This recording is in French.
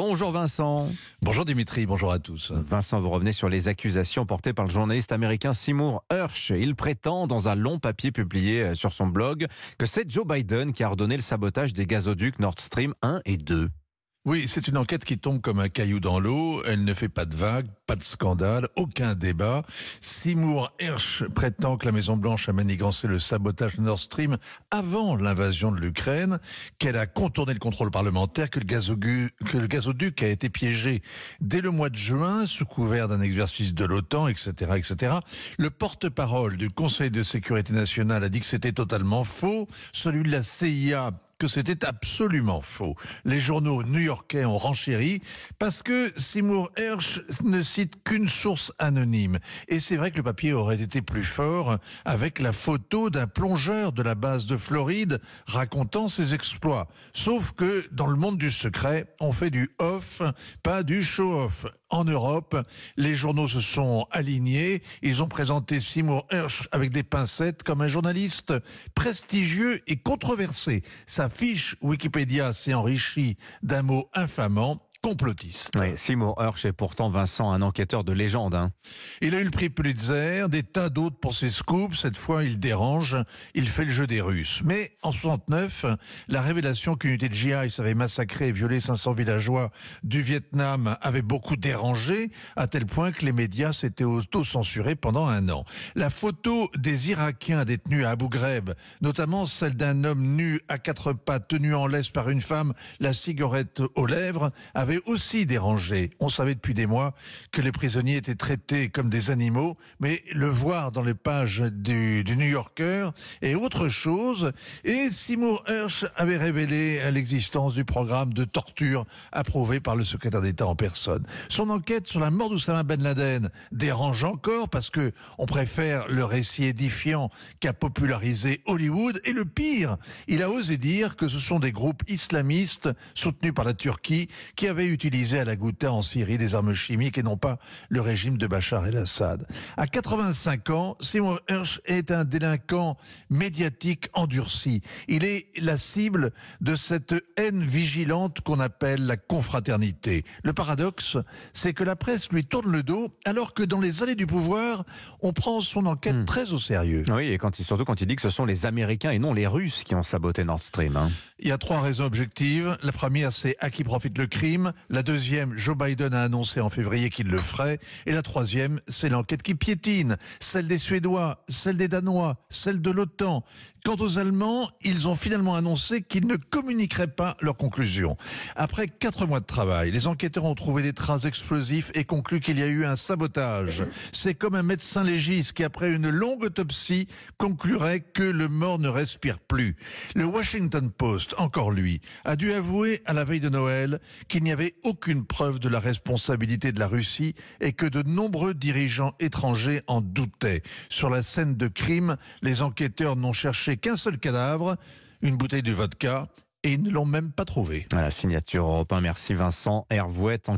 Bonjour Vincent. Bonjour Dimitri, bonjour à tous. Vincent, vous revenez sur les accusations portées par le journaliste américain Seymour Hersh. Il prétend, dans un long papier publié euh, sur son blog, que c'est Joe Biden qui a ordonné le sabotage des gazoducs Nord Stream 1 et 2. Oui, c'est une enquête qui tombe comme un caillou dans l'eau. Elle ne fait pas de vagues, pas de scandale, aucun débat. Seymour Hersh prétend que la Maison-Blanche a manigancé le sabotage Nord Stream avant l'invasion de l'Ukraine, qu'elle a contourné le contrôle parlementaire, que le, gazoduc, que le gazoduc a été piégé dès le mois de juin sous couvert d'un exercice de l'OTAN, etc., etc. Le porte-parole du Conseil de sécurité nationale a dit que c'était totalement faux. Celui de la CIA que c'était absolument faux. Les journaux new-yorkais ont renchéri parce que Seymour Hersh ne cite qu'une source anonyme. Et c'est vrai que le papier aurait été plus fort avec la photo d'un plongeur de la base de Floride racontant ses exploits. Sauf que dans le monde du secret, on fait du off, pas du show-off. En Europe, les journaux se sont alignés. Ils ont présenté Seymour Hersh avec des pincettes comme un journaliste prestigieux et controversé. Fiche Wikipédia s'est enrichie d'un mot infamant complotiste. Oui, Seymour Hersh est pourtant Vincent, un enquêteur de légende. Hein. Il a eu le prix Pulitzer, des tas d'autres pour ses scoops. Cette fois, il dérange, il fait le jeu des Russes. Mais en 69, la révélation qu'une unité de GI avait massacré et violé 500 villageois du Vietnam avait beaucoup dérangé, à tel point que les médias s'étaient auto-censurés pendant un an. La photo des Irakiens détenus à Abu Ghraib, notamment celle d'un homme nu à quatre pattes, tenu en laisse par une femme, la cigarette aux lèvres, avait aussi dérangé. On savait depuis des mois que les prisonniers étaient traités comme des animaux, mais le voir dans les pages du, New Yorker est autre chose. Et Seymour Hersh avait révélé l'existence du programme de torture approuvé par le secrétaire d'État en personne. Son enquête sur la mort d'Oussama Ben Laden dérange encore parce que on préfère le récit édifiant qu'a popularisé Hollywood. Et le pire, il a osé dire que ce sont des groupes islamistes soutenus par la Turquie qui avaient utilisé à la Ghouta en Syrie des armes chimiques et non pas le régime de Bachar el-Assad. À 85 ans, Simon Hirsch est un délinquant médiatique endurci. Il est la cible de cette haine vigilante qu'on appelle la confraternité. Le paradoxe, c'est que la presse lui tourne le dos alors que dans les allées du pouvoir, on prend son enquête hmm. très au sérieux. Oui, et quand, surtout quand il dit que ce sont les Américains et non les Russes qui ont saboté Nord Stream. Hein. Il y a trois raisons objectives. La première, c'est à qui profite le crime. La deuxième, Joe Biden a annoncé en février qu'il le ferait. Et la troisième, c'est l'enquête qui piétine. Celle des Suédois, celle des Danois, celle de l'OTAN. Quant aux Allemands, ils ont finalement annoncé qu'ils ne communiqueraient pas leurs conclusions. Après quatre mois de travail, les enquêteurs ont trouvé des traces explosifs et conclu qu'il y a eu un sabotage. C'est comme un médecin légiste qui, après une longue autopsie, conclurait que le mort ne respire plus. Le Washington Post, encore lui, a dû avouer à la veille de Noël qu'il n'y avait aucune preuve de la responsabilité de la Russie et que de nombreux dirigeants étrangers en doutaient. Sur la scène de crime, les enquêteurs n'ont cherché qu'un seul cadavre, une bouteille de vodka, et ils ne l'ont même pas trouvé. À la signature européen, merci Vincent Hervouette.